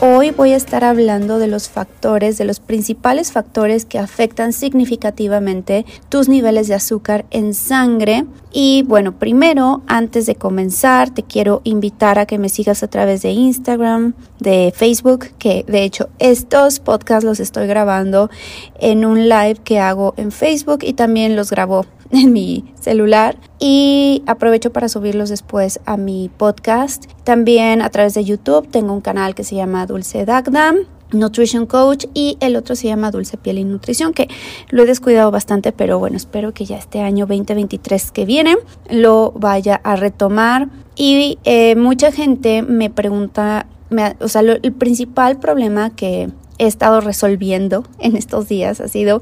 Hoy voy a estar hablando de los factores, de los principales factores que afectan significativamente tus niveles de azúcar en sangre. Y bueno, primero, antes de comenzar, te quiero invitar a que me sigas a través de Instagram, de Facebook, que de hecho estos podcasts los estoy grabando en un live que hago en Facebook y también los grabo en mi celular y aprovecho para subirlos después a mi podcast. También a través de YouTube tengo un canal que se llama Dulce Dagda. Nutrition Coach y el otro se llama Dulce Piel y Nutrición, que lo he descuidado bastante, pero bueno, espero que ya este año 2023 que viene lo vaya a retomar. Y eh, mucha gente me pregunta, o sea, el principal problema que he estado resolviendo en estos días ha sido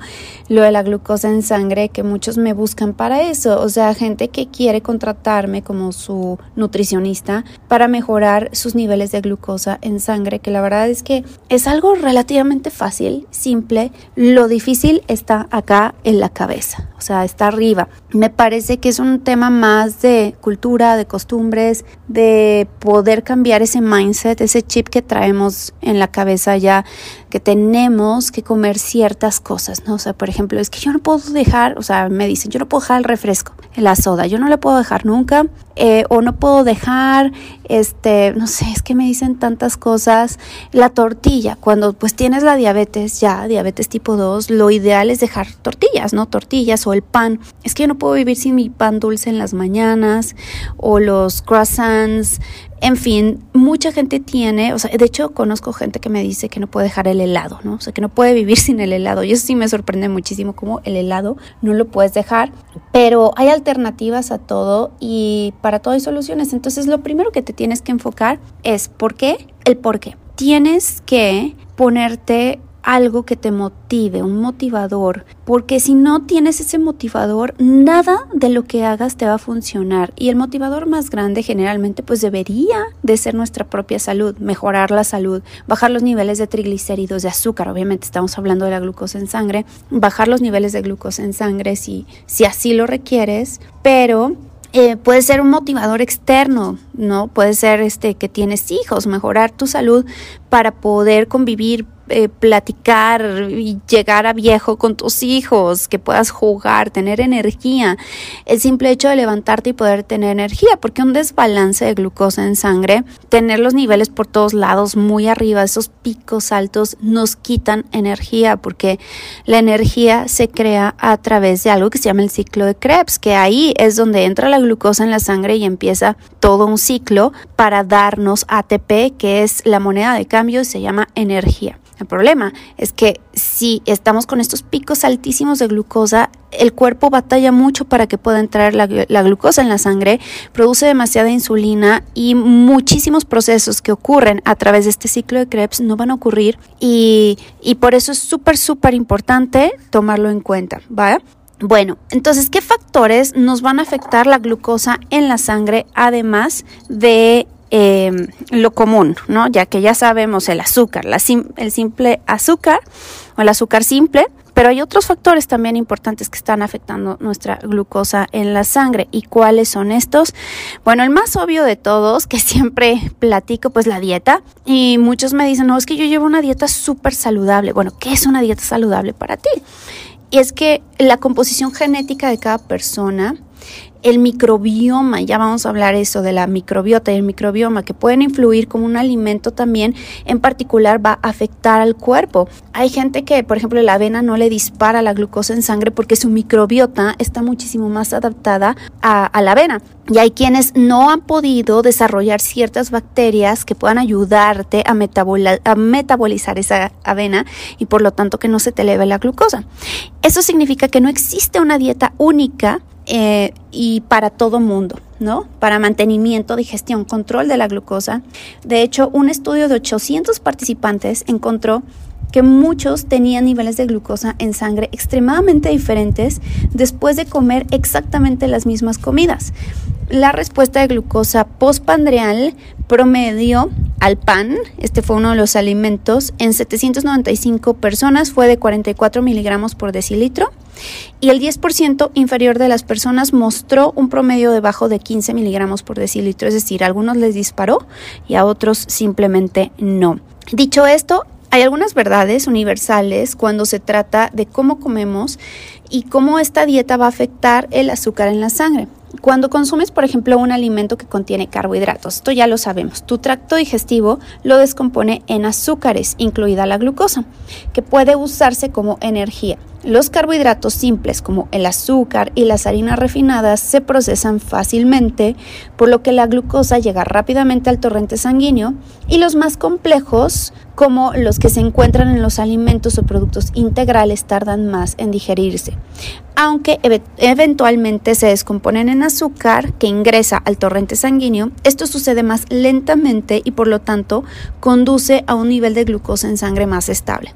lo de la glucosa en sangre, que muchos me buscan para eso, o sea, gente que quiere contratarme como su nutricionista para mejorar sus niveles de glucosa en sangre, que la verdad es que es algo relativamente fácil, simple, lo difícil está acá en la cabeza, o sea, está arriba. Me parece que es un tema más de cultura, de costumbres, de poder cambiar ese mindset, ese chip que traemos en la cabeza ya que tenemos que comer ciertas cosas, ¿no? O sea, por ejemplo, es que yo no puedo dejar, o sea, me dicen, yo no puedo dejar el refresco, la soda, yo no le puedo dejar nunca, eh, o no puedo dejar, este, no sé, es que me dicen tantas cosas, la tortilla, cuando pues tienes la diabetes ya, diabetes tipo 2, lo ideal es dejar tortillas, ¿no? Tortillas o el pan, es que yo no puedo vivir sin mi pan dulce en las mañanas, o los croissants, en fin, mucha gente tiene, o sea, de hecho conozco gente que me dice que no puede dejar el helado, ¿no? O sea, que no puede vivir sin el helado. Y eso sí me sorprende muchísimo como el helado no lo puedes dejar, pero hay alternativas a todo y para todo hay soluciones. Entonces, lo primero que te tienes que enfocar es ¿por qué? El por qué. Tienes que ponerte algo que te motive, un motivador, porque si no tienes ese motivador, nada de lo que hagas te va a funcionar. Y el motivador más grande generalmente pues debería de ser nuestra propia salud, mejorar la salud, bajar los niveles de triglicéridos, de azúcar, obviamente estamos hablando de la glucosa en sangre, bajar los niveles de glucosa en sangre si, si así lo requieres, pero eh, puede ser un motivador externo, ¿no? Puede ser este que tienes hijos, mejorar tu salud para poder convivir eh, platicar y llegar a viejo con tus hijos, que puedas jugar, tener energía. El simple hecho de levantarte y poder tener energía, porque un desbalance de glucosa en sangre, tener los niveles por todos lados muy arriba, esos picos altos, nos quitan energía, porque la energía se crea a través de algo que se llama el ciclo de Krebs, que ahí es donde entra la glucosa en la sangre y empieza todo un ciclo para darnos ATP, que es la moneda de cambio y se llama energía. El problema es que si estamos con estos picos altísimos de glucosa, el cuerpo batalla mucho para que pueda entrar la, glucosa en la sangre, produce demasiada insulina y muchísimos procesos que ocurren a través de este ciclo de Krebs no van a ocurrir y, y por eso es súper, súper importante tomarlo en cuenta, ¿va? Bueno, entonces, ¿qué factores nos van a afectar la glucosa en la sangre además de Em, lo común, ¿no? Ya que ya sabemos el azúcar, el simple azúcar o el azúcar simple, pero hay otros factores también importantes que están afectando nuestra glucosa en la sangre. ¿Y cuáles son estos? Bueno, el más obvio de todos, que siempre platico, pues la dieta. Y muchos me dicen, no, es que yo llevo una dieta súper saludable. Bueno, ¿qué es una dieta saludable para ti? Y es que la composición genética de cada persona el microbioma, ya vamos a hablar eso de la microbiota y el microbioma que pueden influir como un alimento también, en particular va a afectar al cuerpo. Hay gente que, por ejemplo, la avena no le dispara la glucosa en sangre porque su microbiota está muchísimo más adaptada a, la avena. Y hay quienes no han podido desarrollar ciertas bacterias que puedan ayudarte a, a metabolizar esa avena y por lo tanto que no se te eleve la glucosa. Eso significa que no existe una dieta única eh, y para todo mundo, ¿no? Para mantenimiento, digestión, control de la glucosa. De hecho, un estudio de 800 participantes encontró que muchos tenían niveles de glucosa en sangre extremadamente diferentes después de comer exactamente las mismas comidas. La respuesta de glucosa postpandreal promedio al pan, este fue uno de los alimentos, en 795 personas fue de 44 miligramos por decilitro y el 10% inferior de las personas mostró un promedio debajo de 15 miligramos por decilitro, es decir, a algunos les disparó y a otros simplemente no. Dicho esto, hay algunas verdades universales cuando se trata de cómo comemos y cómo esta dieta va a afectar el azúcar en la sangre. Cuando consumes, por ejemplo, un alimento que contiene carbohidratos, esto ya lo sabemos, tu tracto digestivo lo descompone en azúcares, incluida la glucosa, que puede usarse como energía. Los carbohidratos simples como el azúcar y las harinas refinadas se procesan fácilmente, por lo que la glucosa llega rápidamente al torrente sanguíneo y los más complejos, como los que se encuentran en los alimentos o productos integrales, tardan más en digerirse, aunque eventualmente se descomponen en azúcar que ingresa al torrente sanguíneo, esto sucede más lentamente y por lo tanto conduce a un nivel de glucosa en sangre más estable.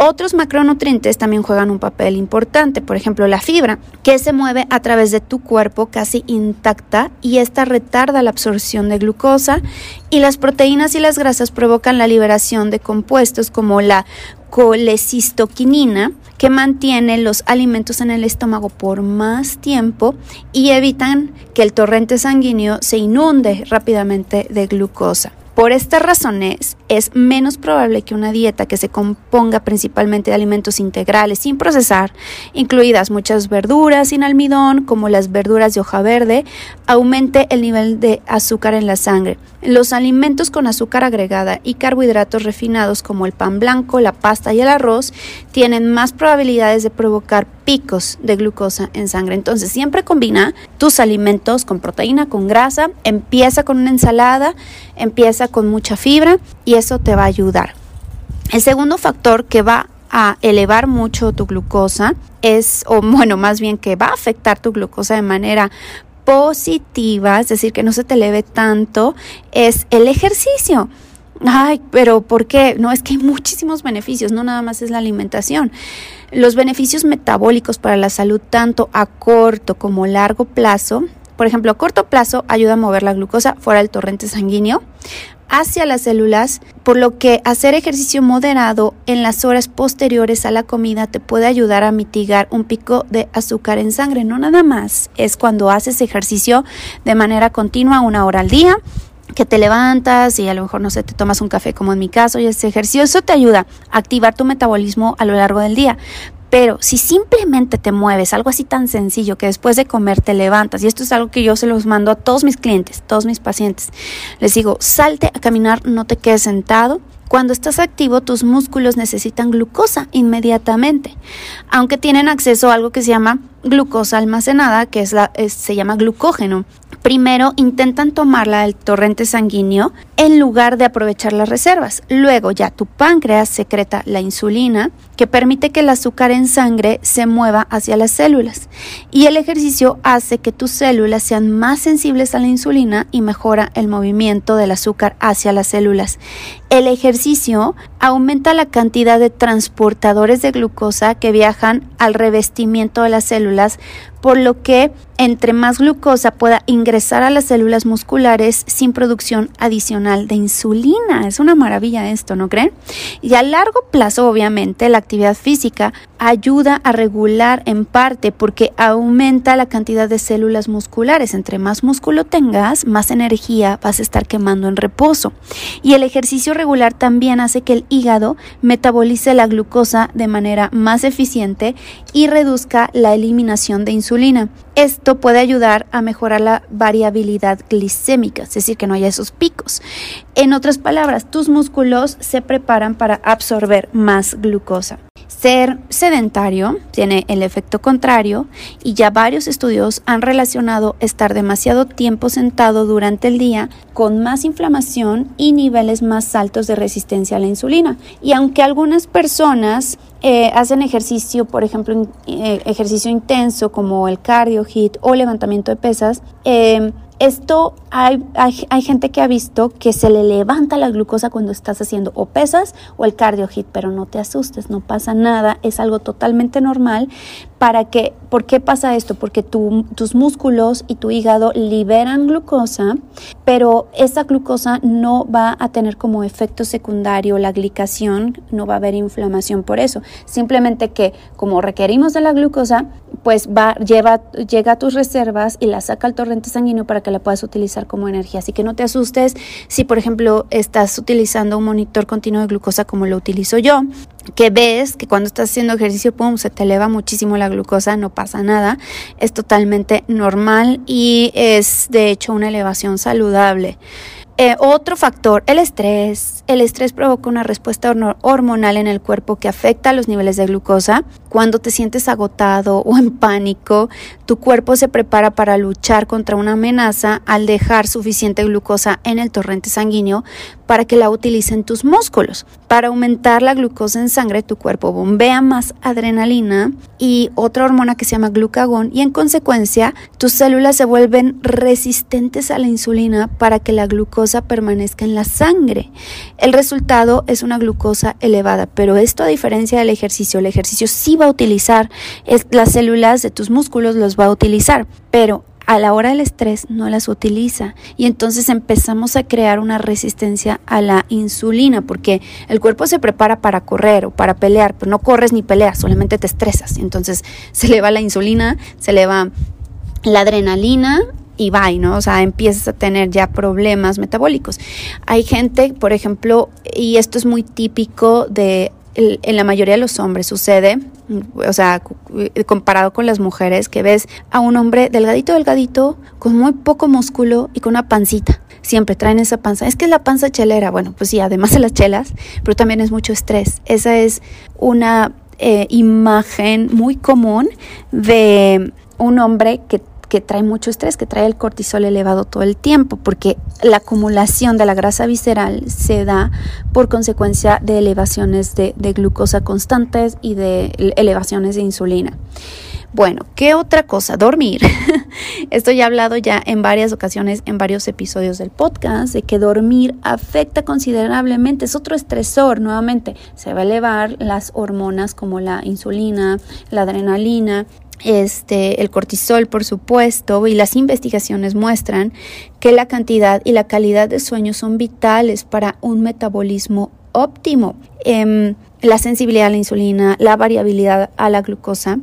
Otros macronutrientes también juegan un papel importante, por ejemplo la fibra, que se mueve a través de tu cuerpo casi intacta y esta retarda la absorción de glucosa y las proteínas y las grasas provocan la liberación de compuestos como la colecistoquinina que mantiene los alimentos en el estómago por más tiempo y evitan que el torrente sanguíneo se inunde rápidamente de glucosa. Por estas razones, es menos probable que una dieta que se componga principalmente de alimentos integrales sin procesar, incluidas muchas verduras sin almidón, como las verduras de hoja verde, aumente el nivel de azúcar en la sangre. Los alimentos con azúcar agregada y carbohidratos refinados como el pan blanco, la pasta y el arroz tienen más probabilidades de provocar picos de glucosa en sangre. Entonces, siempre combina tus alimentos con proteína, con grasa, empieza con una ensalada, empieza con mucha fibra y eso te va a ayudar. El segundo factor que va a elevar mucho tu glucosa es, o bueno, más bien que va a afectar tu glucosa de manera positiva, es decir, que no se te eleve tanto, es el ejercicio. Ay, pero ¿por qué? No, es que hay muchísimos beneficios, no nada más es la alimentación. Los beneficios metabólicos para la salud, tanto a corto como largo plazo, por ejemplo, a corto plazo ayuda a mover la glucosa fuera del torrente sanguíneo hacia las células, por lo que hacer ejercicio moderado en las horas posteriores a la comida te puede ayudar a mitigar un pico de azúcar en sangre. No nada más es cuando haces ejercicio de manera continua una hora al día que te levantas y a lo mejor, no sé, te tomas un café como en mi caso y ese ejercicio, eso te ayuda a activar tu metabolismo a lo largo del día. Pero si simplemente te mueves, algo así tan sencillo que después de comer te levantas, y esto es algo que yo se los mando a todos mis clientes, todos mis pacientes, les digo, salte a caminar, no te quedes sentado, cuando estás activo, tus músculos necesitan glucosa inmediatamente, aunque tienen acceso a algo que se llama glucosa almacenada, que es la, se llama glucógeno. Primero intentan tomarla del torrente sanguíneo en lugar de aprovechar las reservas. Luego ya tu páncreas secreta la insulina que permite que el azúcar en sangre se mueva hacia las células. Y el ejercicio hace que tus células sean más sensibles a la insulina y mejora el movimiento del azúcar hacia las células. El ejercicio aumenta la cantidad de transportadores de glucosa que viajan al revestimiento de las células, células por lo que entre más glucosa pueda ingresar a las células musculares sin producción adicional de insulina. Es una maravilla esto, ¿no creen? Y a largo plazo, obviamente, la actividad física ayuda a regular en parte porque aumenta la cantidad de células musculares. Entre más músculo tengas, más energía vas a estar quemando en reposo. Y el ejercicio regular también hace que el hígado metabolice la glucosa de manera más eficiente y reduzca la eliminación de insulina. Esto puede ayudar a mejorar la variabilidad glicémica, es decir, que no haya esos picos. En otras palabras, tus músculos se preparan para absorber más glucosa. Ser sedentario tiene el efecto contrario y ya varios estudios han relacionado estar demasiado tiempo sentado durante el día con más inflamación y niveles más altos de resistencia a la insulina. Y aunque algunas personas eh, hacen ejercicio, por ejemplo, eh, ejercicio intenso como el cardio, hit o levantamiento de pesas, eh, esto hay, hay, gente que ha visto que se le levanta la glucosa cuando estás haciendo o pesas o el cardio hit, pero no te asustes, no pasa nada, es algo totalmente normal. Para que, ¿por qué pasa esto? Porque tus músculos y tu hígado liberan glucosa, pero esa glucosa no va a tener como efecto secundario la glicación, no va a haber inflamación por eso, simplemente que como requerimos de la glucosa, pues va, lleva, llega a tus reservas y la saca al torrente sanguíneo para que la puedas utilizar como energía. Así que no te asustes si, por ejemplo, estás utilizando un monitor continuo de glucosa como lo utilizo yo, que ves que cuando estás haciendo ejercicio, pum, se te eleva muchísimo la glucosa, no pasa nada, es totalmente normal y es de hecho una elevación saludable. Eh, otro factor, el estrés. El estrés provoca una respuesta hormonal en el cuerpo que afecta los niveles de glucosa. Cuando te sientes agotado o en pánico, tu cuerpo se prepara para luchar contra una amenaza al dejar suficiente glucosa en el torrente sanguíneo para que la utilicen tus músculos. Para aumentar la glucosa en sangre, tu cuerpo bombea más adrenalina y otra hormona que se llama glucagón y en consecuencia tus células se vuelven resistentes a la insulina para que la glucosa permanezca en la sangre. El resultado es una glucosa elevada, pero esto a diferencia del ejercicio, el ejercicio sí va a utilizar, las células de tus músculos los va a utilizar, pero a la hora del estrés no las utiliza y entonces empezamos a crear una resistencia a la insulina porque el cuerpo se prepara para correr o para pelear, pero no corres ni peleas, solamente te estresas. Entonces se eleva la insulina, se eleva la adrenalina y va, ¿no? O sea, empiezas a tener ya problemas metabólicos. Hay gente, por ejemplo, y esto es muy típico de en la mayoría de los hombres sucede, o sea, comparado con las mujeres, que ves a un hombre delgadito, delgadito, con muy poco músculo y con una pancita. Siempre traen esa panza. Es que es la panza chelera. Bueno, pues sí, además de las chelas, pero también es mucho estrés. Esa es una eh, imagen muy común de un hombre que que trae mucho estrés, que trae el cortisol elevado todo el tiempo, porque la acumulación de la grasa visceral se da por consecuencia de elevaciones de, glucosa constantes y de elevaciones de insulina. Bueno, ¿qué otra cosa? Dormir. Esto ya he hablado ya en varias ocasiones, en varios episodios del podcast, de que dormir afecta considerablemente, es otro estresor, nuevamente, se va a elevar las hormonas como la insulina, la adrenalina, este, el cortisol, por supuesto, y las investigaciones muestran que la cantidad y la calidad de sueño son vitales para un metabolismo óptimo. Em, la sensibilidad a la insulina, la variabilidad a la glucosa.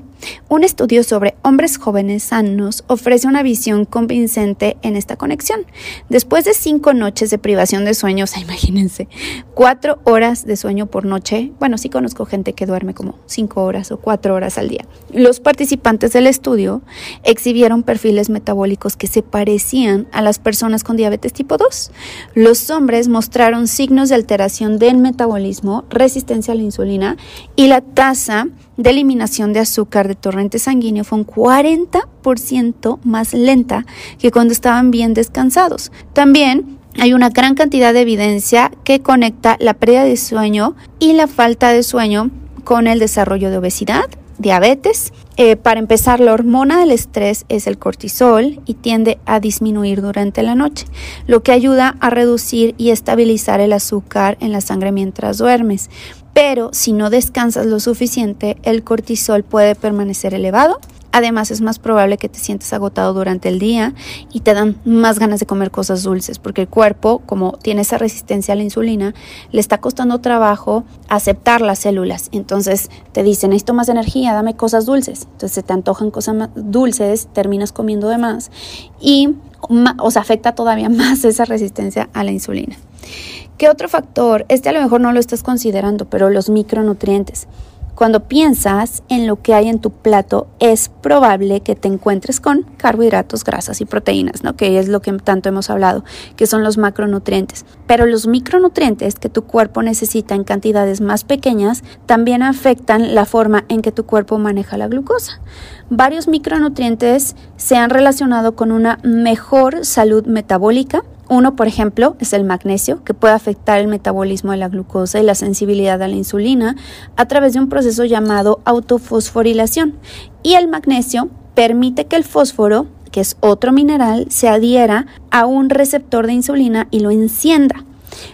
Un estudio sobre hombres jóvenes sanos ofrece una visión convincente en esta conexión. Después de cinco noches de privación de sueño, imagínense, cuatro horas de sueño por noche, bueno, sí conozco gente que duerme como cinco horas o cuatro horas al día. Los participantes del estudio exhibieron perfiles metabólicos que se parecían a las personas con diabetes tipo 2. Los hombres mostraron signos de alteración del metabolismo, resistencia a la insulina y la tasa de eliminación de azúcar de torrente sanguíneo fue un 40% más lenta que cuando estaban bien descansados. También hay una gran cantidad de evidencia que conecta la pérdida de sueño y la falta de sueño con el desarrollo de obesidad, diabetes. Eh, para empezar, la hormona del estrés es el cortisol y tiende a disminuir durante la noche, lo que ayuda a reducir y estabilizar el azúcar en la sangre mientras duermes pero si no descansas lo suficiente, el cortisol puede permanecer elevado. Además, es más probable que te sientas agotado durante el día y te dan más ganas de comer cosas dulces, porque el cuerpo, como tiene esa resistencia a la insulina, le está costando trabajo aceptar las células. Entonces te dicen, necesito más energía, dame cosas dulces. Entonces se te antojan cosas dulces, terminas comiendo de más y os afecta todavía más esa resistencia a la insulina. ¿Qué otro factor? Este a lo mejor no lo estás considerando, pero los micronutrientes. Cuando piensas en lo que hay en tu plato, es probable que te encuentres con carbohidratos, grasas y proteínas, ¿no? Que es lo que tanto hemos hablado, que son los macronutrientes. Pero los micronutrientes que tu cuerpo necesita en cantidades más pequeñas también afectan la forma en que tu cuerpo maneja la glucosa. Varios micronutrientes se han relacionado con una mejor salud metabólica, uno, por ejemplo, es el magnesio, que puede afectar el metabolismo de la glucosa y la sensibilidad a la insulina a través de un proceso llamado autofosforilación. Y el magnesio permite que el fósforo, que es otro mineral, se adhiera a un receptor de insulina y lo encienda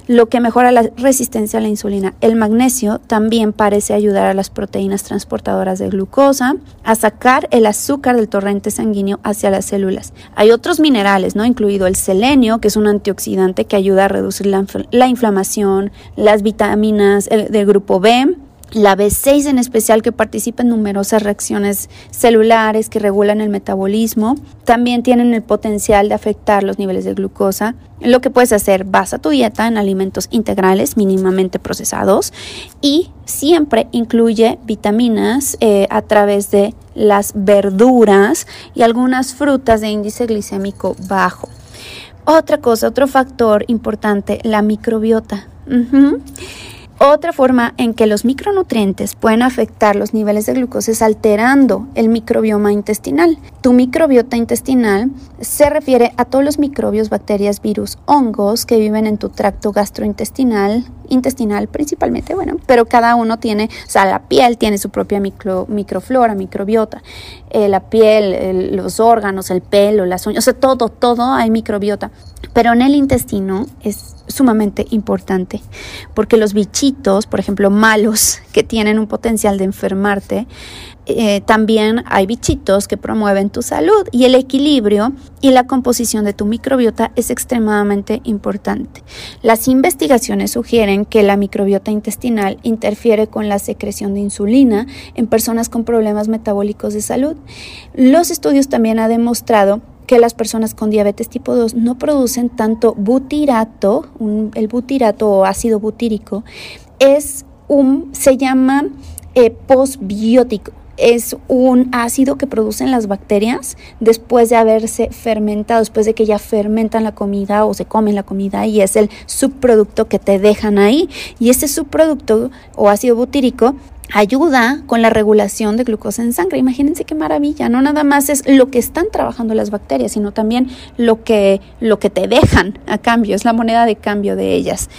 lo que mejora la resistencia a la insulina. El magnesio también parece ayudar a las proteínas transportadoras de glucosa a sacar el azúcar del torrente sanguíneo hacia las células. Hay otros minerales, ¿no? incluido el selenio, que es un antioxidante que ayuda a reducir la, inflamación, las vitaminas del grupo B, la B6 en especial que participa en numerosas reacciones celulares que regulan el metabolismo, también tienen el potencial de afectar los niveles de glucosa. Lo que puedes hacer, basa tu dieta en alimentos integrales mínimamente procesados y siempre incluye vitaminas eh, a través de las verduras y algunas frutas de índice glicémico bajo. Otra cosa, otro factor importante, la microbiota. Otra forma en que los micronutrientes pueden afectar los niveles de glucosa es alterando el microbioma intestinal. Tu microbiota intestinal se refiere a todos los microbios, bacterias, virus, hongos que viven en tu tracto gastrointestinal, intestinal principalmente, bueno, pero cada uno tiene, o sea, la piel tiene su propia micro, microflora, microbiota, eh, la piel, los órganos, el pelo, las uñas, o sea, todo, todo hay microbiota. Pero en el intestino es sumamente importante porque los bichitos, por ejemplo, malos que tienen un potencial de enfermarte, eh, también hay bichitos que promueven tu salud y el equilibrio y la composición de tu microbiota es extremadamente importante. Las investigaciones sugieren que la microbiota intestinal interfiere con la secreción de insulina en personas con problemas metabólicos de salud. Los estudios también han demostrado que las personas con diabetes tipo 2 no producen tanto butirato, el butirato o ácido butírico es un, se llama eh, postbiótico. Es un ácido que producen las bacterias después de haberse fermentado, después de que ya fermentan la comida o se comen la comida y es el subproducto que te dejan ahí. Y ese subproducto o ácido butírico ayuda con la regulación de glucosa en sangre. Imagínense qué maravilla, no nada más es lo que están trabajando las bacterias, sino también lo que, lo que te dejan a cambio, es la moneda de cambio de ellas.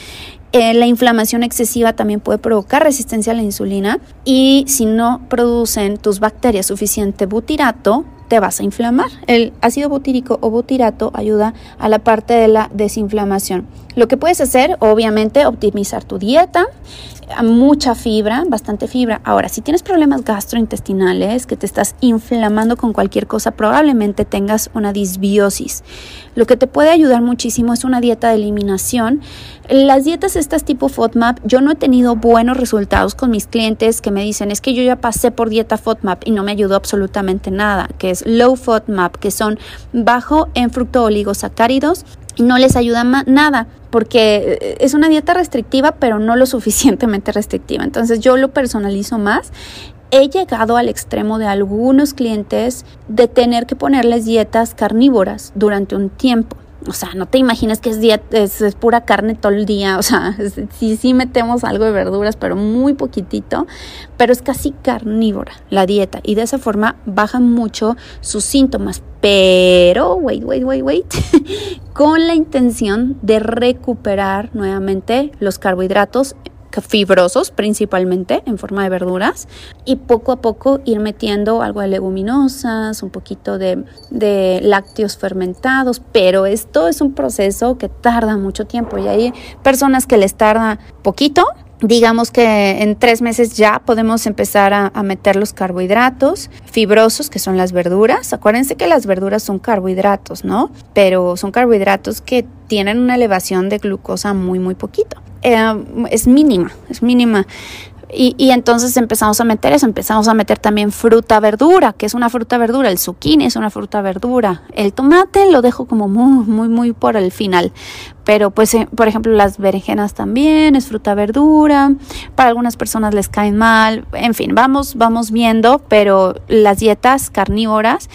Eh, la inflamación excesiva también puede provocar resistencia a la insulina y si no producen tus bacterias suficiente butirato, te vas a inflamar. El ácido butírico o butirato ayuda a la parte de la desinflamación. Lo que puedes hacer, obviamente, optimizar tu dieta, mucha fibra, bastante fibra. Ahora, si tienes problemas gastrointestinales, que te estás inflamando con cualquier cosa, probablemente tengas una disbiosis. Lo que te puede ayudar muchísimo es una dieta de eliminación. Las dietas estas tipo FODMAP, yo no he tenido buenos resultados con mis clientes que me dicen, es que yo ya pasé por dieta FODMAP y no me ayudó absolutamente nada, que es low FODMAP, que son bajo en fructooligosacáridos y no les ayuda nada porque eh, es una dieta restrictiva pero no lo suficientemente restrictiva. Entonces yo lo personalizo más. He llegado al extremo de algunos clientes de tener que ponerles dietas carnívoras durante un tiempo. O sea, no te imaginas que es, es, pura carne todo el día. O sea, sí, sí metemos algo de verduras, pero muy poquitito. Pero es casi carnívora la dieta. Y de esa forma bajan mucho sus síntomas. Pero, wait, wait, wait, wait. con la intención de recuperar nuevamente los carbohidratos fibrosos principalmente en forma de verduras y poco a poco ir metiendo algo de leguminosas, un poquito de, lácteos fermentados, pero esto es un proceso que tarda mucho tiempo y hay personas que les tarda poquito digamos que en tres meses ya podemos empezar a, meter los carbohidratos fibrosos, que son las verduras. Acuérdense que las verduras son carbohidratos, ¿no? Pero son carbohidratos que tienen una elevación de glucosa muy, muy poquito. Eh, es mínima, es mínima. Y, y, entonces empezamos a meter eso, empezamos a meter también fruta, verdura, que es una fruta, verdura, el zucchini es una fruta, verdura, el tomate lo dejo como muy, muy, muy por el final, pero pues, eh, por ejemplo, las berenjenas también es fruta, verdura, para algunas personas les caen mal, en fin, vamos, vamos viendo, pero las dietas carnívoras,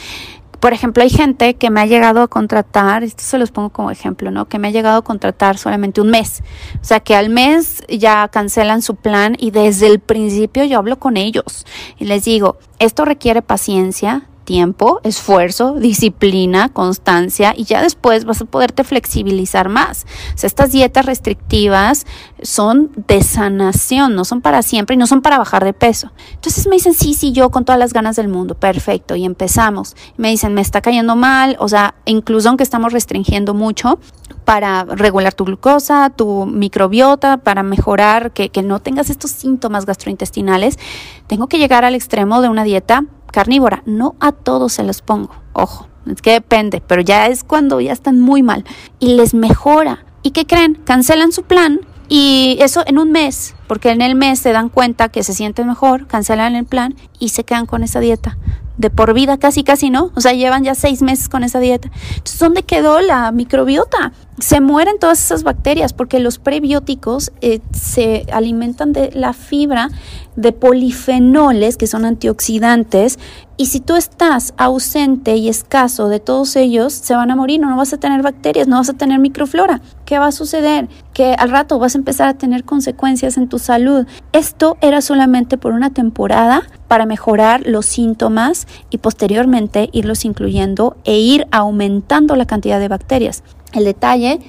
por ejemplo, hay gente que me ha llegado a contratar, esto se los pongo como ejemplo, ¿no? Que me ha llegado a contratar solamente un mes. O sea, que al mes ya cancelan su plan y desde el principio yo hablo con ellos y les digo, esto requiere paciencia, tiempo, esfuerzo, disciplina, constancia y ya después vas a poderte flexibilizar más. O sea, estas dietas restrictivas son de sanación, no son para siempre y no son para bajar de peso. Entonces me dicen, sí, sí, yo con todas las ganas del mundo, perfecto, y empezamos. Me dicen, me está cayendo mal, o sea, incluso aunque estamos restringiendo mucho, para regular tu glucosa, tu microbiota, para mejorar que, que no tengas estos síntomas gastrointestinales, tengo que llegar al extremo de una dieta carnívora. No a todos se los pongo, ojo, es que depende, pero ya es cuando ya están muy mal y les mejora. ¿Y qué creen? Cancelan su plan y eso en un mes, porque en el mes se dan cuenta que se sienten mejor, cancelan el plan y se quedan con esa dieta de por vida, casi, casi no. O sea, llevan ya seis meses con esa dieta. Entonces, ¿dónde quedó la microbiota? Se mueren todas esas bacterias porque los prebióticos eh, se alimentan de la fibra de polifenoles, que son antioxidantes, y si tú estás ausente y escaso de todos ellos, se van a morir, no, no vas a tener bacterias, no vas a tener microflora. ¿Qué va a suceder? Que al rato vas a empezar a tener consecuencias en tu salud. Esto era solamente por una temporada para mejorar los síntomas y posteriormente irlos incluyendo e ir aumentando la cantidad de bacterias. El detalle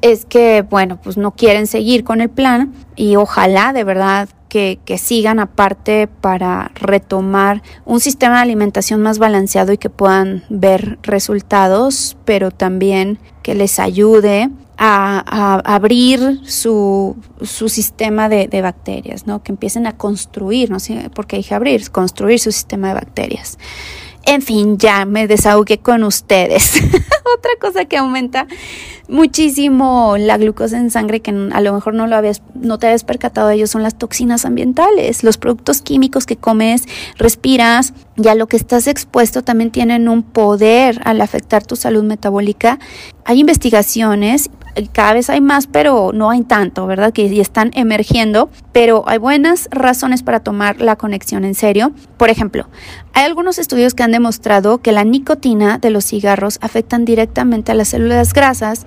es que, bueno, pues no quieren seguir con el plan y ojalá de verdad que, que, sigan aparte para retomar un sistema de alimentación más balanceado y que puedan ver resultados, pero también que les ayude a, abrir su, su sistema de, de, bacterias, ¿no? Que empiecen a construir, no sé por qué dije abrir, construir su sistema de bacterias. En fin, ya me desahogué con ustedes. Otra cosa que aumenta muchísimo la glucosa en sangre que a lo mejor no lo habías no te habías percatado de ello son las toxinas ambientales, los productos químicos que comes, respiras, ya lo que estás expuesto también tienen un poder al afectar tu salud metabólica. Hay investigaciones cada vez hay más, pero no hay tanto, ¿verdad? Que están emergiendo, pero hay buenas razones para tomar la conexión en serio. Por ejemplo, hay algunos estudios que han demostrado que la nicotina de los cigarros afectan directamente a las células grasas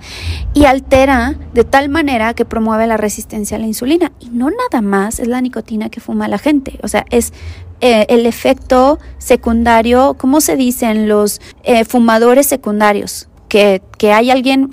y altera de tal manera que promueve la resistencia a la insulina. Y no nada más es la nicotina que fuma la gente, o sea, es eh, el efecto secundario, ¿cómo se dicen los eh, fumadores secundarios? Que, que hay alguien,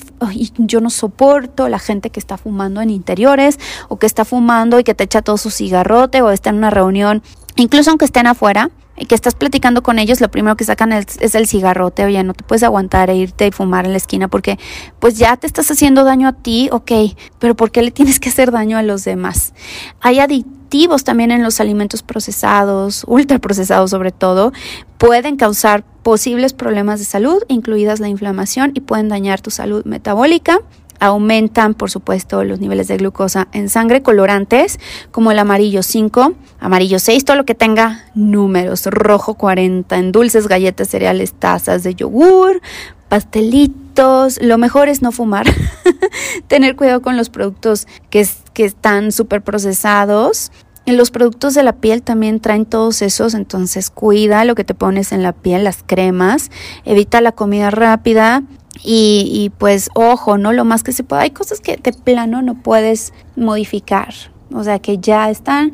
yo no soporto la gente que está fumando en interiores o que está fumando y que te echa todo su cigarrote o está en una reunión, incluso aunque estén afuera, y que estás platicando con ellos, lo primero que sacan es, el cigarrote, oye, no te puedes aguantar e irte y fumar en la esquina porque pues ya te estás haciendo daño a ti, ok, pero ¿por qué le tienes que hacer daño a los demás? Hay aditivos también en los alimentos procesados, ultraprocesados sobre todo, pueden causar posibles problemas de salud, incluidas la inflamación, y pueden dañar tu salud metabólica. Aumentan, por supuesto, los niveles de glucosa en sangre, colorantes como el amarillo 5, amarillo 6, todo lo que tenga números, rojo 40, en dulces, galletas, cereales, tazas de yogur, pastelitos. Lo mejor es no fumar, tener cuidado con los productos que, que están súper procesados y los productos de la piel también traen todos esos, entonces cuida lo que te pones en la piel, las cremas, evita la comida rápida y, y pues ojo, ¿no? Lo más que se pueda. Hay cosas que de plano no puedes modificar, o sea, que ya están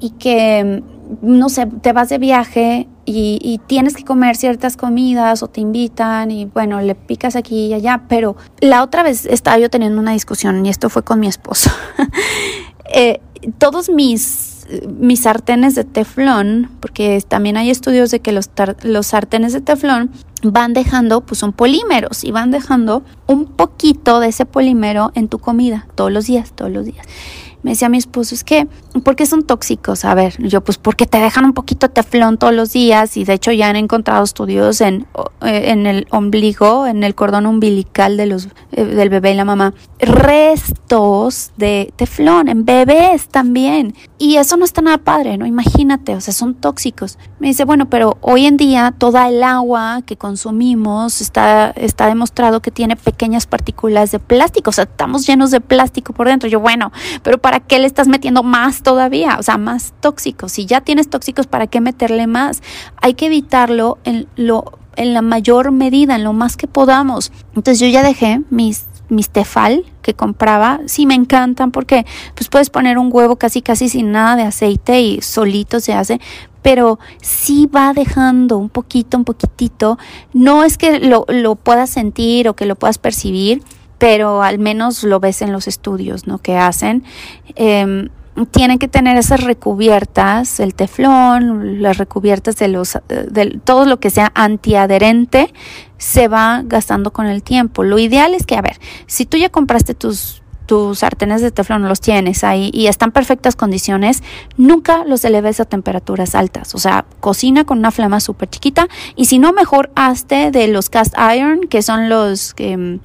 y que, no sé, te vas de viaje y, y, tienes que comer ciertas comidas o te invitan y bueno, le picas aquí y allá, pero la otra vez estaba yo teniendo una discusión y esto fue con mi esposo. eh, todos mis, mis sartenes de teflón, porque también hay estudios de que los, los sartenes de teflón van dejando, pues son polímeros y van dejando un poquito de ese polímero en tu comida todos los días, todos los días. Me decía mi esposo, es que, ¿por qué son tóxicos? A ver, yo pues porque te dejan un poquito teflón todos los días y de hecho ya han encontrado estudios en, eh, en el ombligo, en el cordón umbilical de los, eh, del bebé y la mamá, restos de teflón en bebés también. Y eso no está nada padre, ¿no? Imagínate, o sea, son tóxicos. Me dice, bueno, pero hoy en día toda el agua que consumimos está, está demostrado que tiene pequeñas partículas de plástico, o sea, estamos llenos de plástico por dentro. Yo, bueno, pero ¿para qué le estás metiendo más todavía? O sea, más tóxicos. Si ya tienes tóxicos, ¿para qué meterle más? Hay que evitarlo en lo en la mayor medida, en lo más que podamos. Entonces yo ya dejé mis mis tefal que compraba, sí me encantan porque pues puedes poner un huevo casi casi sin nada de aceite y solito se hace, pero sí va dejando un poquito, un poquitito. No es que lo, lo puedas sentir o que lo puedas percibir, pero al menos lo ves en los estudios ¿no? que hacen. Em, tienen que tener esas recubiertas, el teflón, las recubiertas de los, de todo lo que sea antiadherente, se va gastando con el tiempo. Lo ideal es que, a ver, si tú ya compraste tus tus sartenes de teflón los tienes ahí y están en perfectas condiciones, nunca los eleves a temperaturas altas. O sea, cocina con una flama súper chiquita y si no, mejor hazte de los cast iron, que son los que...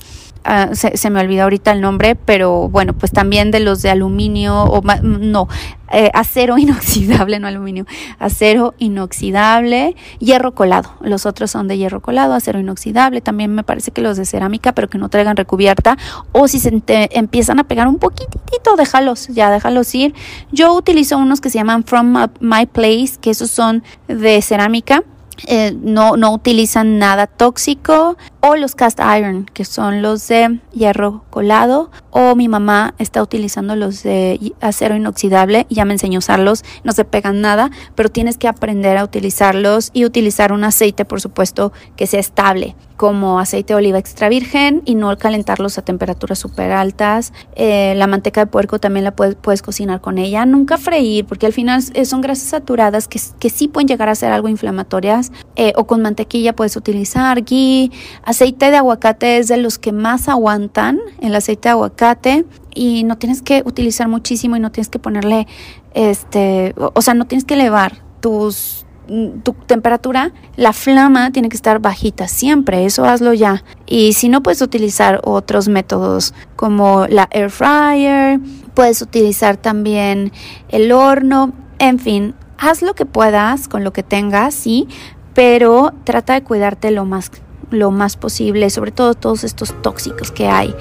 Ah, se, me olvidó ahorita el nombre, pero bueno, pues también de los de aluminio, o no, eh, acero inoxidable, no aluminio, acero inoxidable, hierro colado. Los otros son de hierro colado, acero inoxidable, también me parece que los de cerámica, pero que no traigan recubierta, o si se empiezan a pegar un poquitito, déjalos, ya déjalos ir. Yo utilizo unos que se llaman From My Place, que esos son de cerámica eh, no, no utilizan nada tóxico o los cast iron que son los de hierro colado o mi mamá está utilizando los de acero inoxidable ya me enseñó a usarlos no se pegan nada pero tienes que aprender a utilizarlos y utilizar un aceite por supuesto que sea estable como aceite de oliva extra virgen y no calentarlos a temperaturas súper altas. Eh, la manteca de puerco también la puedes, cocinar con ella. Nunca freír, porque al final son grasas saturadas que, que sí pueden llegar a ser algo inflamatorias. Eh, o con mantequilla puedes utilizar ghee. Aceite de aguacate es de los que más aguantan, el aceite de aguacate. Y no tienes que utilizar muchísimo y no tienes que ponerle, este, o sea, no tienes que elevar tus tu temperatura, la flama tiene que estar bajita siempre, eso hazlo ya. Y si no puedes utilizar otros métodos como la air fryer, puedes utilizar también el horno, en fin, haz lo que puedas con lo que tengas, sí, pero trata de cuidarte lo más lo más posible, sobre todo todos estos tóxicos que hay.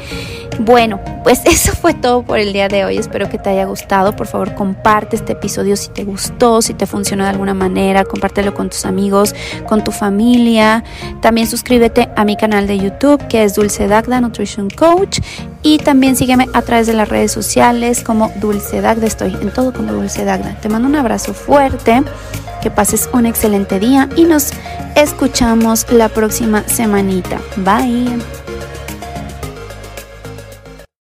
Bueno, pues eso fue todo por el día de hoy. Espero que te haya gustado. Por favor, comparte este episodio si te gustó, si te funcionó de alguna manera. Compártelo con tus amigos, con tu familia. También suscríbete a mi canal de YouTube que es Dulce Dagda Nutrition Coach. Y también sígueme a través de las redes sociales como Dulce Dagda. Estoy en todo como Dulce Dagda. Te mando un abrazo fuerte que pases un excelente día y nos escuchamos la próxima semanita. Bye.